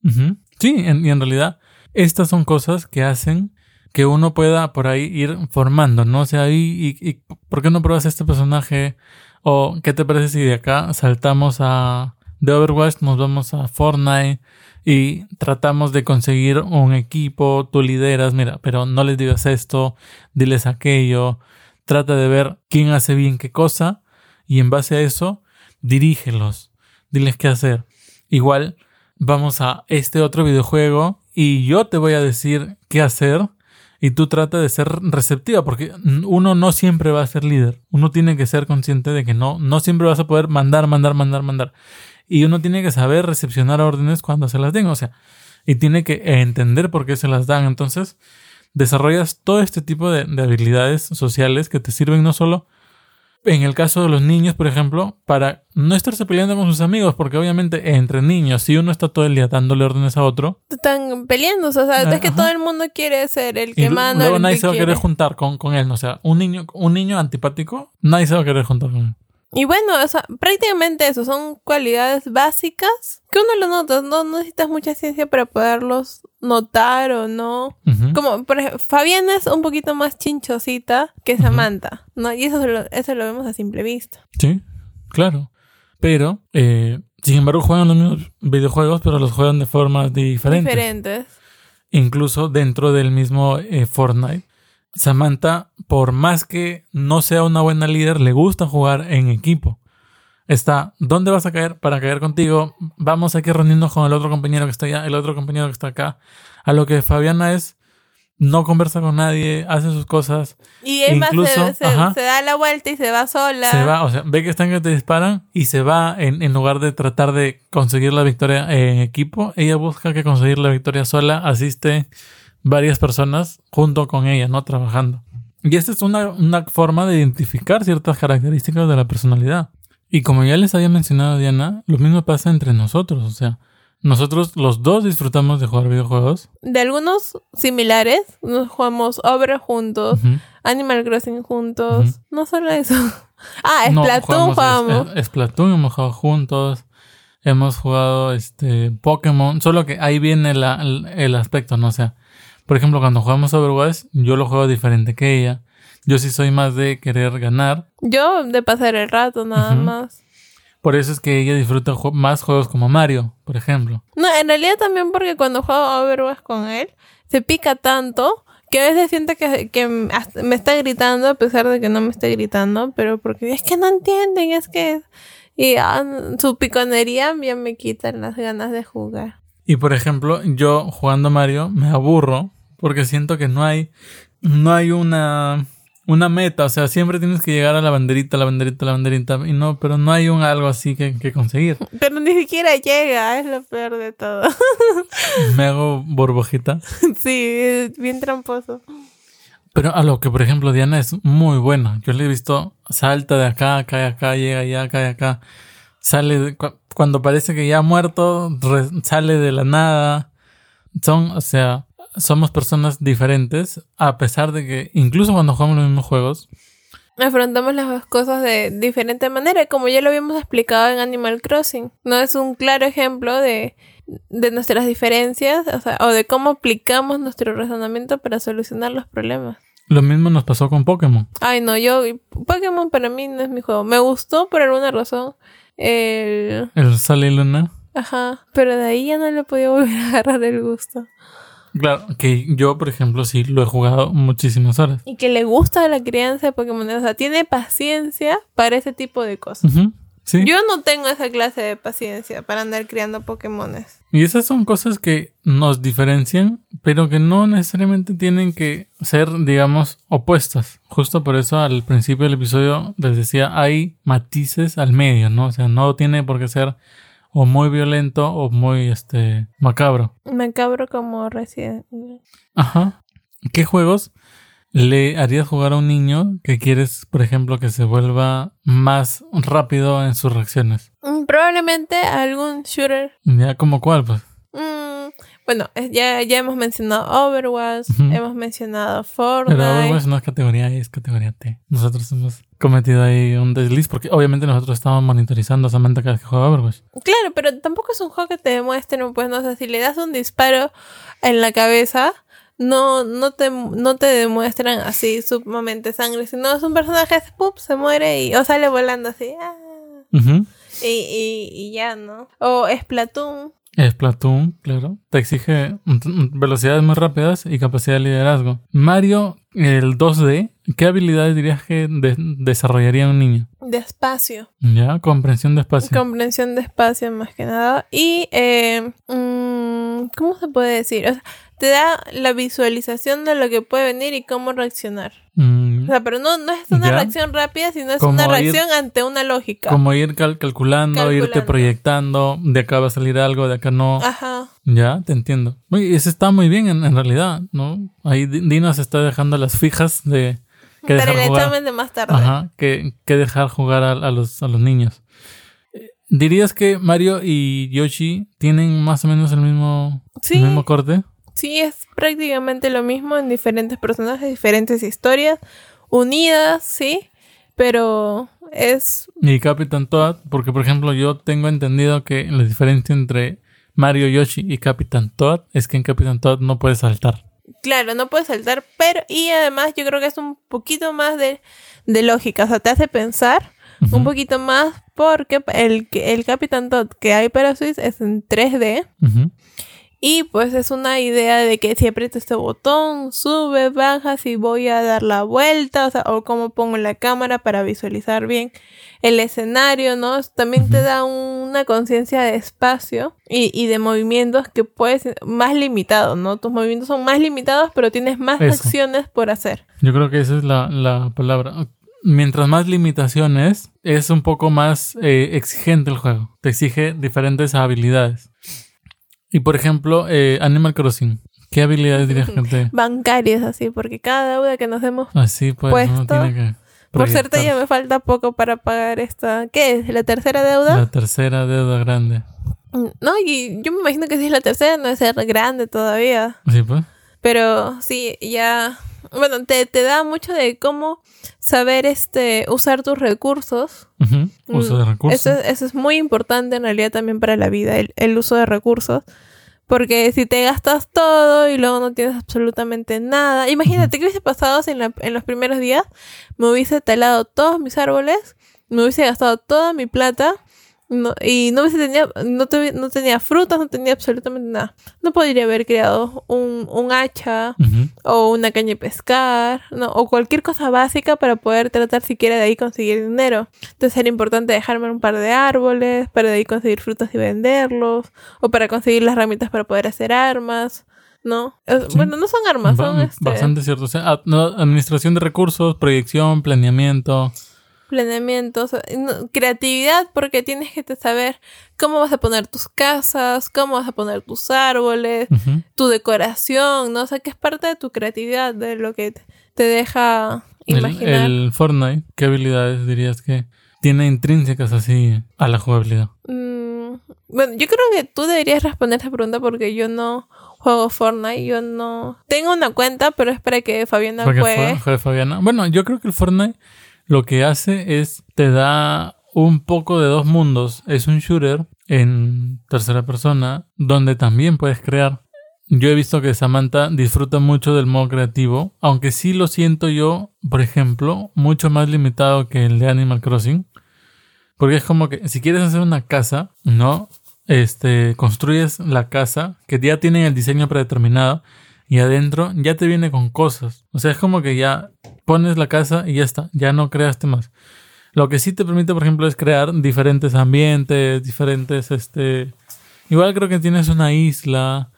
Sí, y en realidad estas son cosas que hacen que uno pueda por ahí ir formando, ¿no? O sea, y, y, ¿por qué no pruebas este personaje? ¿O qué te parece si de acá saltamos a... De Overwatch nos vamos a Fortnite y tratamos de conseguir un equipo, tú lideras, mira, pero no les digas esto, diles aquello, trata de ver quién hace bien qué cosa y en base a eso dirígelos, diles qué hacer. Igual vamos a este otro videojuego y yo te voy a decir qué hacer y tú trata de ser receptiva porque uno no siempre va a ser líder. Uno tiene que ser consciente de que no, no siempre vas a poder mandar, mandar, mandar, mandar. Y uno tiene que saber recepcionar órdenes cuando se las den, o sea, y tiene que entender por qué se las dan. Entonces, desarrollas todo este tipo de, habilidades sociales que te sirven no solo en el caso de los niños, por ejemplo, para no estarse peleando con sus amigos, porque obviamente entre niños, si uno está todo el día dándole órdenes a otro, están peleando, o sea, es que todo el mundo quiere ser el que manda. Luego nadie se va a querer juntar con, con él, o sea, un niño, un niño antipático, nadie se va a querer juntar con él. Y bueno, o sea, prácticamente eso, son cualidades básicas que uno lo nota, no, necesitas mucha ciencia para poderlos notar o no. Como, por ejemplo, Fabiana es un poquito más chinchosita que Samantha, ¿no? Y eso lo, eso lo vemos a simple vista. Sí, claro. Pero, eh, sin embargo, juegan los mismos videojuegos, pero los juegan de formas diferentes. Diferentes. Incluso dentro del mismo eh, Fortnite Samantha, por más que no sea una buena líder, le gusta jugar en equipo. Está, ¿dónde vas a caer para caer contigo? Vamos aquí reunirnos con el otro compañero que está allá, el otro compañero que está acá. A lo que Fabiana es, no conversa con nadie, hace sus cosas. Y es más, Incluso, se, se- ajá. se da la vuelta y se va sola. Se va, o sea, ve que están que te disparan y se va en, en lugar de tratar de conseguir la victoria en equipo, ella busca que conseguir la victoria sola, asiste varias personas junto con ella, ¿no? Trabajando. Y esta es una, una forma de identificar ciertas características de la personalidad. Y como ya les había mencionado Diana, lo mismo pasa entre nosotros, o sea, nosotros los dos disfrutamos de jugar videojuegos. De algunos similares, nos jugamos Over juntos. Animal Crossing juntos. No solo eso. Ah, No, Splatoon jugamos. es- es- Splatoon hemos jugado juntos. Hemos jugado este Pokémon. Solo que ahí viene la- el, el aspecto, ¿no? O sea, por ejemplo, cuando jugamos Overwatch, yo lo juego diferente que ella. Yo sí soy más de querer ganar. Yo de pasar el rato nada más. Por eso es que ella disfruta más juegos como Mario, por ejemplo. No, en realidad también porque cuando juego Overwatch con él, se pica tanto que a veces siento que, me está gritando a pesar de que no me esté gritando, pero porque es que no entienden, es que... Y ah, su piconería ya me quitan las ganas de jugar. Y por ejemplo, yo jugando Mario me aburro porque siento que no hay, no hay una, una meta. O sea, siempre tienes que llegar a la banderita, la banderita, la banderita. Y no, pero no hay un algo así que, que conseguir. Pero ni siquiera llega, es lo peor de todo. Me hago burbujita. sí, es bien tramposo. Pero a lo que, por ejemplo, Diana es muy buena. Yo le he visto, salta de acá, cae acá, llega allá, cae acá. Sale, de- cu- cuando parece que ya ha muerto, sale de la nada. Son, o sea, somos personas diferentes, a pesar de que, incluso cuando jugamos los mismos juegos, Afrontamos las cosas de diferente manera, como ya lo habíamos explicado en Animal Crossing. No es un claro ejemplo de, de nuestras diferencias, o sea, o de cómo aplicamos nuestro razonamiento para solucionar los problemas. lo mismo nos pasó con Pokémon. Ay, no, yo, Pokémon para mí no es mi juego. Me gustó por alguna razón. El. El Sol y Luna. Ajá, pero de ahí ya no le podía volver a agarrar el gusto. Claro, que yo, por ejemplo, sí lo he jugado muchísimas horas. Y que le gusta la crianza de Pokémon, o sea, tiene paciencia para ese tipo de cosas. Sí. Yo no tengo esa clase de paciencia para andar criando Pokémones. Y esas son cosas que nos diferencian, pero que no necesariamente tienen que ser, digamos, opuestas. Justo por eso al principio del episodio les decía, hay matices al medio, ¿no? O sea, no tiene por qué ser o muy violento o muy, este, macabro. Macabro como Resident. Ajá. ¿Qué juegos le harías jugar a un niño que quieres, por ejemplo, que se vuelva más rápido en sus reacciones? Mm, Probablemente algún shooter. Ya, como cuál, pues. Mm, bueno, eh, ya, ya hemos mencionado Overwatch, hemos mencionado Pero Fortnite. Overwatch no es categoría A, es categoría T. Nosotros hemos cometido ahí un desliz porque obviamente nosotros estamos monitorizando a Samantha cada vez que juega Overwatch. Claro, pero tampoco es un juego que te demuestre, pues no sé, si le das un disparo en la cabeza, no, no te, no te demuestran así sumamente sangre, sino es un personaje, ¡pup! se muere y, o sale volando así, ah, y, y, y ya, ¿no? O Splatoon, Splatoon, claro. Te exige mm, mm, velocidades muy rápidas y capacidad de liderazgo. Mario, el 2D, ¿qué habilidades dirías que de- desarrollaría un niño? despacio, Ya, comprensión de espacio. comprensión de espacio más que nada, y, eh, mm, ¿cómo se puede decir? O sea, te da la visualización de lo que puede venir y cómo reaccionar. Mm, sea, pero no, no es una Ya. reacción rápida, sino es Como una ir- reacción ante una lógica. como ir cal- calculando, irte proyectando, de acá va a salir algo, de acá no. Ajá. Ya, te entiendo. Oye, ese está muy bien en, en realidad, ¿no? Ahí Di- Dina se está dejando las fijas de que Para dejar el jugar. examen de más tarde. Ajá, que, que dejar jugar a, a los, a los niños. Eh, ¿Dirías que Mario y Yoshi tienen más o menos el mismo, Sí. el mismo corte? Sí, es prácticamente lo mismo en diferentes personajes, diferentes historias, unidas, sí, pero es... Y Capitán Toad, porque por ejemplo yo tengo entendido que la diferencia entre Mario, Yoshi y Capitán Toad es que en Capitán Toad no puedes saltar. Claro, no puedes saltar, pero... Y además yo creo que es un poquito más de, de lógica, o sea, te hace pensar un poquito más porque el, que- el Capitán Todd que hay para Switch es en 3D. ujú. Y pues es una idea de que si aprieto este botón, sube, baja, si voy a dar la vuelta, o sea, o cómo pongo la cámara para visualizar bien el escenario, ¿no? También te da un una conciencia de espacio y, y, de movimientos que puedes más limitado, ¿no? Tus movimientos son más limitados, pero tienes más Eso. acciones por hacer. Yo creo que esa es la, la palabra. Mientras más limitaciones, es un poco más eh, exigente el juego. Te exige diferentes habilidades. Y por ejemplo, eh, Animal Crossing. ¿Qué habilidades dirías que te... Bancarias así, porque cada deuda que nos hemos Así pues Puesto. tiene que... Por suerte ya proyectar me falta poco para pagar esta. ¿Qué es? ¿La tercera deuda? La tercera deuda grande. Mm, No, y yo me imagino que si es la tercera no es ser grande todavía. Sí, pues. Pero sí, ya. Bueno, te, te da mucho de cómo saber este usar tus recursos. Ujú. Uso de Mm, recursos. Eso, eso es muy importante en realidad también para la vida, el, el uso de recursos. Porque si te gastas todo y luego no tienes absolutamente nada. Imagínate qué hubiese pasado si en, la- en los primeros días me hubiese talado todos mis árboles, me hubiese gastado toda mi plata no- y no hubiese tenido, no, tuvi- no tenía frutas, no tenía absolutamente nada. No podría haber creado un, un hacha o una caña de pescar, ¿no? o cualquier cosa básica para poder tratar siquiera de ahí conseguir dinero. Entonces era importante dejarme un par de árboles para de ahí conseguir frutas y venderlos, o para conseguir las ramitas para poder hacer armas, ¿no? Eh, Sí. Bueno, no son armas, son este, Bastante cierto. O sea, administración de recursos, proyección, planeamiento. Planeamientos, no, creatividad, porque tienes que saber cómo vas a poner tus casas, cómo vas a poner tus árboles, tu decoración, ¿no? O sea, que es parte de tu creatividad, de lo que te- deja imaginar. el Fortnite, ¿qué habilidades dirías que tiene intrínsecas así a la jugabilidad? Mm, bueno, yo creo que tú deberías responder esa pregunta porque yo no juego Fortnite, yo no... Tengo una cuenta, pero es para que Fabiana juegue. fue, fue Fabiana. Bueno, yo creo que el Fortnite lo que hace es te da un poco de dos mundos. Es un shooter en tercera persona donde también puedes crear. Yo he visto que Samantha disfruta mucho del modo creativo, aunque sí lo siento yo, por ejemplo, mucho más limitado que el de Animal Crossing. Porque es como que si quieres hacer una casa, ¿no? Este, construyes la casa que ya tienen el diseño predeterminado y adentro ya te viene con cosas. O sea, es como que ya pones la casa y ya está, ya no creaste más. Lo que sí te permite, por ejemplo, es crear diferentes ambientes, diferentes, este... Igual creo que tienes una isla,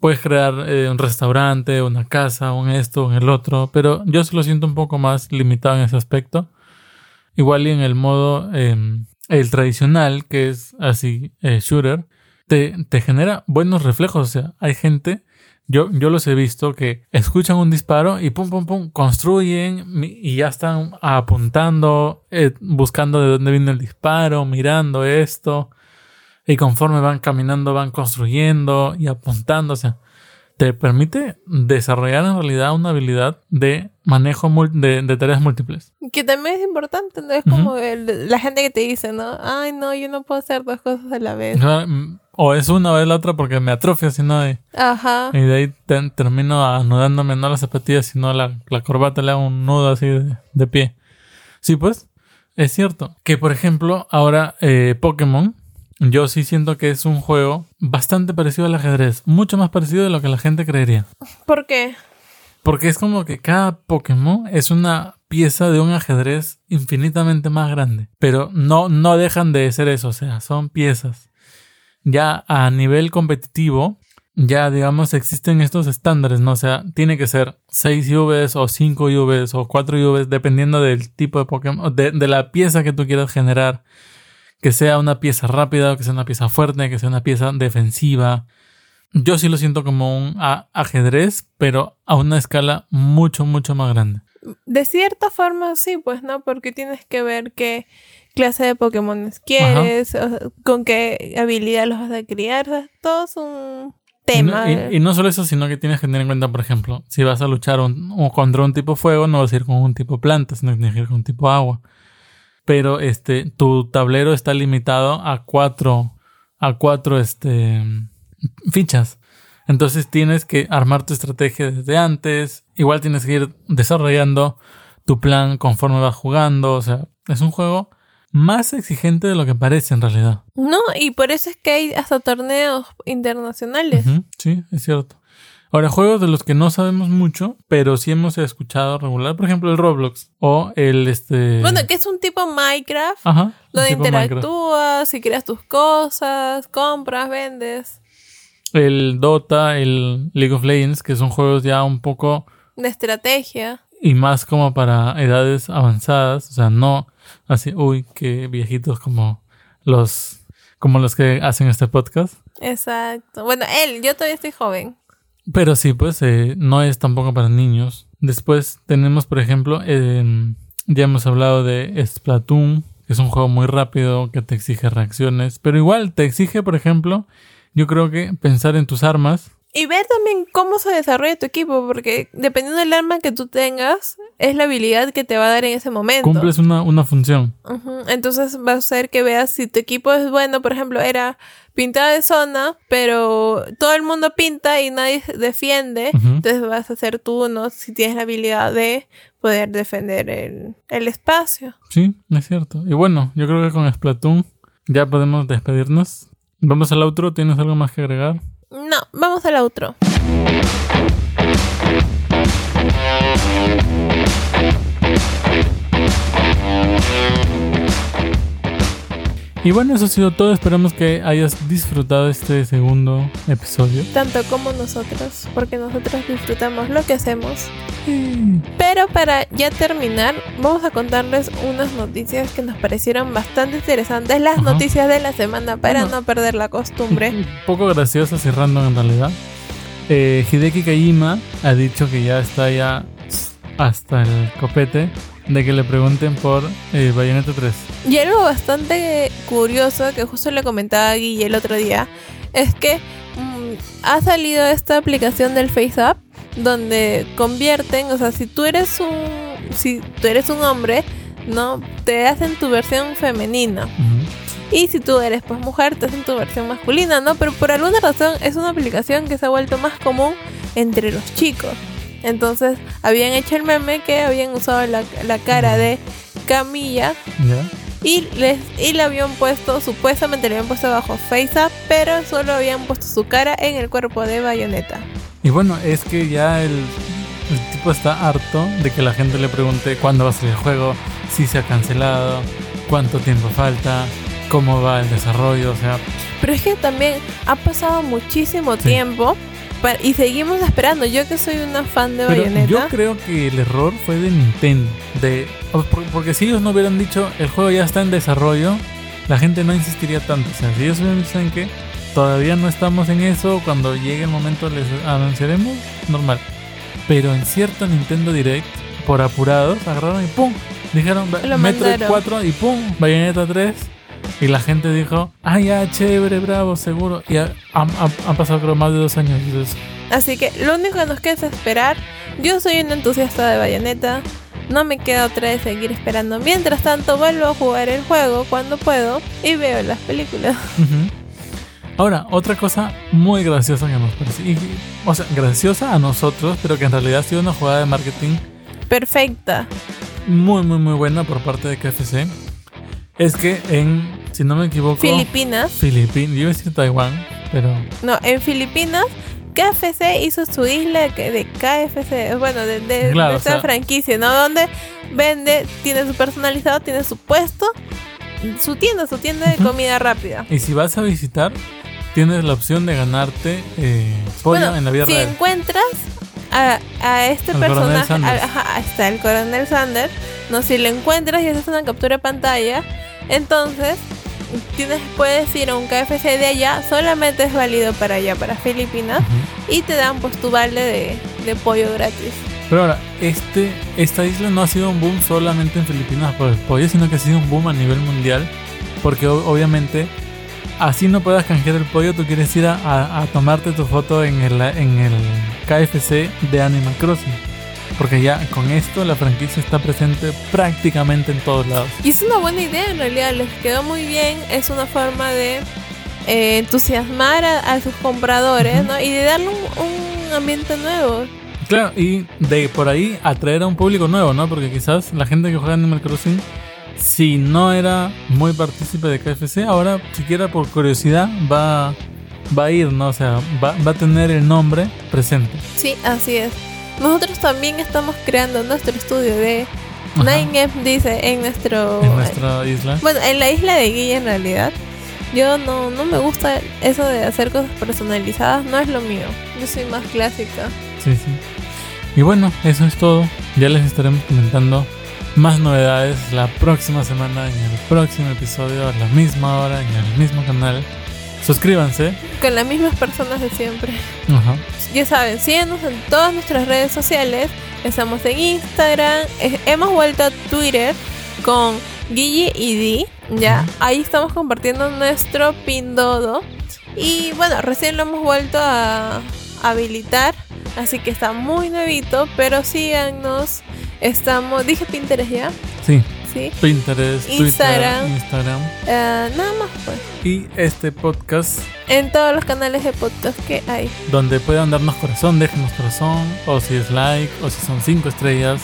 puedes crear eh, un restaurante, una casa, un esto, un el otro, pero yo sí lo siento un poco más limitado en ese aspecto. Igual y en el modo, eh, el tradicional, que es así, eh, shooter, te, te genera buenos reflejos. O sea, hay gente, yo, yo los he visto que escuchan un disparo y pum, pum, pum, construyen y ya están apuntando, eh, buscando de dónde viene el disparo, mirando esto. Y conforme van caminando, van construyendo y apuntando. O sea, te permite desarrollar en realidad una habilidad de manejo de, de tareas múltiples. Que también es importante, ¿no? Es como el- la gente que te dice, ¿no? Ay, no, yo no puedo hacer dos cosas a la vez. O sea, mm, O es una o es la otra porque me atrofia, si no, y, Ajá. y de ahí te- termino anudándome no las zapatillas, sino la, la corbata, le hago un nudo así de, de pie. Sí, pues, es cierto. Que por ejemplo, ahora eh, Pokémon, yo sí siento que es un juego bastante parecido al ajedrez, mucho más parecido de lo que la gente creería. ¿Por qué? Porque es como que cada Pokémon es una pieza de un ajedrez infinitamente más grande. Pero no, no dejan de ser eso, o sea, son piezas. Ya a nivel competitivo, ya digamos existen estos estándares, ¿no? O sea, tiene que ser 6 IVs o 5 IVs o 4 IVs, dependiendo del tipo de Pokémon, de, la pieza que tú quieras generar. Que sea una pieza rápida, que sea una pieza fuerte, que sea una pieza defensiva. Yo sí lo siento como un ajedrez, pero a una escala mucho, mucho más grande. De cierta forma sí, pues, ¿no? Porque tienes que ver qué clase de Pokémon quieres, o con qué habilidad los vas a criar. O sea, todo es un Y no, tema. y- y no solo eso, sino que tienes que tener en cuenta, por ejemplo, si vas a luchar un- o contra un tipo fuego, no vas a ir con un tipo planta, sino que tienes que ir con un tipo agua. Pero este, tu tablero está limitado a cuatro, a cuatro este, fichas. Entonces tienes que armar tu estrategia desde antes. Igual tienes que ir desarrollando tu plan conforme vas jugando. O sea, es un juego más exigente de lo que parece en realidad. No, y por eso es que hay hasta torneos internacionales. Sí, es cierto. Ahora, juegos de los que no sabemos mucho, pero sí hemos escuchado regular, por ejemplo, el Roblox o el este. Bueno, que es un tipo Minecraft, Ajá. donde interactúas y creas tus cosas, compras, vendes, El Dota, el League of Legends, que son juegos ya un poco de estrategia. y más como para edades avanzadas, o sea, no así, uy, qué viejitos como los como los que hacen este podcast. Exacto. Bueno, él, yo todavía estoy joven. Pero sí, pues eh, no es tampoco para niños. Después tenemos, por ejemplo, em, ya hemos hablado de Splatoon, que es un juego muy rápido que te exige reacciones, pero igual te exige, por ejemplo, yo creo que pensar en tus armas. Y ver también cómo se desarrolla tu equipo, porque dependiendo del arma que tú tengas, es la habilidad que te va a dar en ese momento. Cumples una, una función. Entonces va a ser que veas si tu equipo es bueno, por ejemplo, era pintada de zona, pero todo el mundo pinta y nadie defiende, entonces vas a ser tú uno si tienes la habilidad de poder defender el, el espacio. Sí, es cierto. Y bueno, yo creo que con Splatoon ya podemos despedirnos. Vamos al outro, ¿tienes algo más que agregar? No, vamos al outro. Y bueno, eso ha sido todo. Esperamos que hayas disfrutado este segundo episodio. Tanto como nosotros, porque nosotros disfrutamos lo que hacemos. Pero para ya terminar, vamos a contarles unas noticias que nos parecieron bastante interesantes, las Ajá. noticias de la semana, para Bueno. no perder la costumbre. Un poco graciosas y random en realidad. Eh, Hideki Kajima ha dicho que ya está ya hasta el copete de que le pregunten por eh, Bayonetta 3. Y algo bastante curioso que justo le comentaba a Guille el otro día es que mm, ha salido esta aplicación del FaceApp donde convierten, o sea, si tú eres un si tú eres un hombre, no te hacen tu versión femenina. Y si tú eres pues mujer, te hacen tu versión masculina, ¿no? Pero por alguna razón es una aplicación que se ha vuelto más común entre los chicos. Entonces habían hecho el meme que habían usado la, la cara de Camilla ¿Ya? y, les, y le habían puesto, supuestamente le habían puesto bajo FaceApp, pero solo habían puesto su cara en el cuerpo de Bayonetta. Y bueno, es que ya el, el tipo está harto de que la gente le pregunte cuándo va a salir el juego, si se ha cancelado, cuánto tiempo falta, cómo va el desarrollo, o sea, Pero es que también ha pasado muchísimo Sí. tiempo y seguimos esperando. Yo que soy una fan de Pero Bayonetta. yo creo que el error fue de Nintendo. De, porque si ellos no hubieran dicho el juego ya está en desarrollo, la gente no insistiría tanto. O sea, si ellos hubieran dicho "¿Saben qué? todavía no estamos en eso, cuando llegue el momento les anunciaremos, normal. Pero en cierto Nintendo Direct, por apurados, agarraron y ¡pum! Dijeron "Ba- Lo Metroid mandaron. 4 y ¡pum! Bayonetta 3. Y la gente dijo, ah, ya, chévere, bravo, seguro. Y ha- han, pasado creo más de dos años. Así que lo único que nos queda es esperar. Yo soy un entusiasta de Bayonetta. No me queda otra de seguir esperando. Mientras tanto, vuelvo a jugar el juego cuando puedo y veo las películas. Ahora, otra cosa muy graciosa que nos parece. y- o sea, graciosa a nosotros, pero que en realidad ha sido una jugada de marketing Perfecta. muy, muy, muy buena por parte de KFC. Es que en, si no me equivoco, Filipinas. Filipinas, yo iba a decir Taiwán, pero No, en Filipinas. KFC hizo su isla de KFC, bueno, de, de, Claro, de o esta sea- franquicia, ¿no? Donde vende, tiene su personalizado, tiene su puesto, su tienda, su tienda de comida rápida. y si vas a visitar, tienes la opción de ganarte eh, pollo Bueno, en la vida si real. encuentras a, a este coronel personaje, a- ajá, ahí está el coronel Sanders, no, si lo encuentras y haces una captura de pantalla, entonces tienes, puedes ir a un KFC de allá, solamente es válido para allá, para Filipinas, y te dan pues tu vale de, de pollo gratis. Pero ahora, este, esta isla no ha sido un boom solamente en Filipinas por el pollo, sino que ha sido un boom a nivel mundial. Porque obviamente, así no puedas canjear el pollo, tú quieres ir a, a- a tomarte tu foto en el, en el KFC de Animal Crossing. Porque ya con esto la franquicia está presente prácticamente en todos lados. Y es una buena idea en realidad, les quedó muy bien, es una forma de eh, entusiasmar a, a sus compradores, Ujú. ¿no? Y de darle un, un ambiente nuevo. Claro, y de por ahí atraer a un público nuevo, ¿no? Porque quizás la gente que juega Animal Crossing, si no era muy partícipe de KFC, ahora siquiera por curiosidad va va a ir, ¿no? O sea, va, va a tener el nombre presente. Sí, así es. Nosotros también estamos creando nuestro estudio de Ajá. Nine F, dice, en nuestro... En nuestra isla. Bueno, en la isla de Guilla en realidad. Yo no, no me gusta eso de hacer cosas personalizadas, no es lo mío. Yo soy más clásica. Sí, sí. Y bueno, eso es todo. Ya les estaremos comentando más novedades la próxima semana en el próximo episodio a la misma hora en el mismo canal. Suscríbanse. Con las mismas personas de siempre. Ajá. Ya saben, síguenos en todas nuestras redes sociales. Estamos en Instagram. hemos vuelto a Twitter con Guille y Di. Ya, ahí estamos compartiendo nuestro Pindodo. Y bueno, recién lo hemos vuelto a habilitar. Así que está muy nuevito. Pero síganos. Estamos. Dije Pinterest ya. Sí. Sí. Pinterest, Instagram. Twitter, Instagram. Eh, nada más pues. Y este podcast En todos los canales de podcast que hay. donde puedan darnos corazón, déjenos corazón. O si es like, o si son cinco estrellas.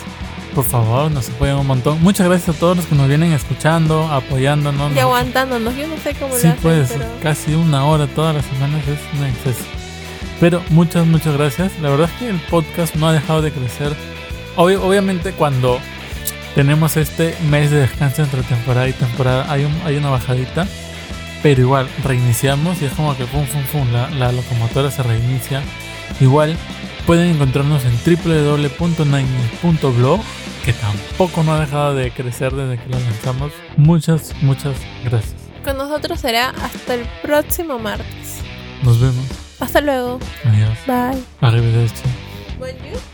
Por favor, nos apoyan un montón. Muchas gracias a todos los que nos vienen escuchando, apoyándonos. Y Nos- aguantándonos. Yo no sé cómo Sí, lo hacen, pues pero... casi una hora todas las semanas es un exceso. Pero muchas, muchas gracias. La verdad es que el podcast no ha dejado de crecer. Obvi- obviamente cuando tenemos este mes de descanso entre temporada y temporada hay, un- hay una bajadita. Pero igual, reiniciamos y es como que pum, pum, pum, la, la locomotora se reinicia. Igual pueden encontrarnos en www.nine.blog que tampoco no ha dejado de crecer desde que lo lanzamos. Muchas, muchas gracias. Con nosotros será hasta el próximo martes. Nos vemos. Hasta luego. Adiós. Bye. Arrivederci. Bonjour.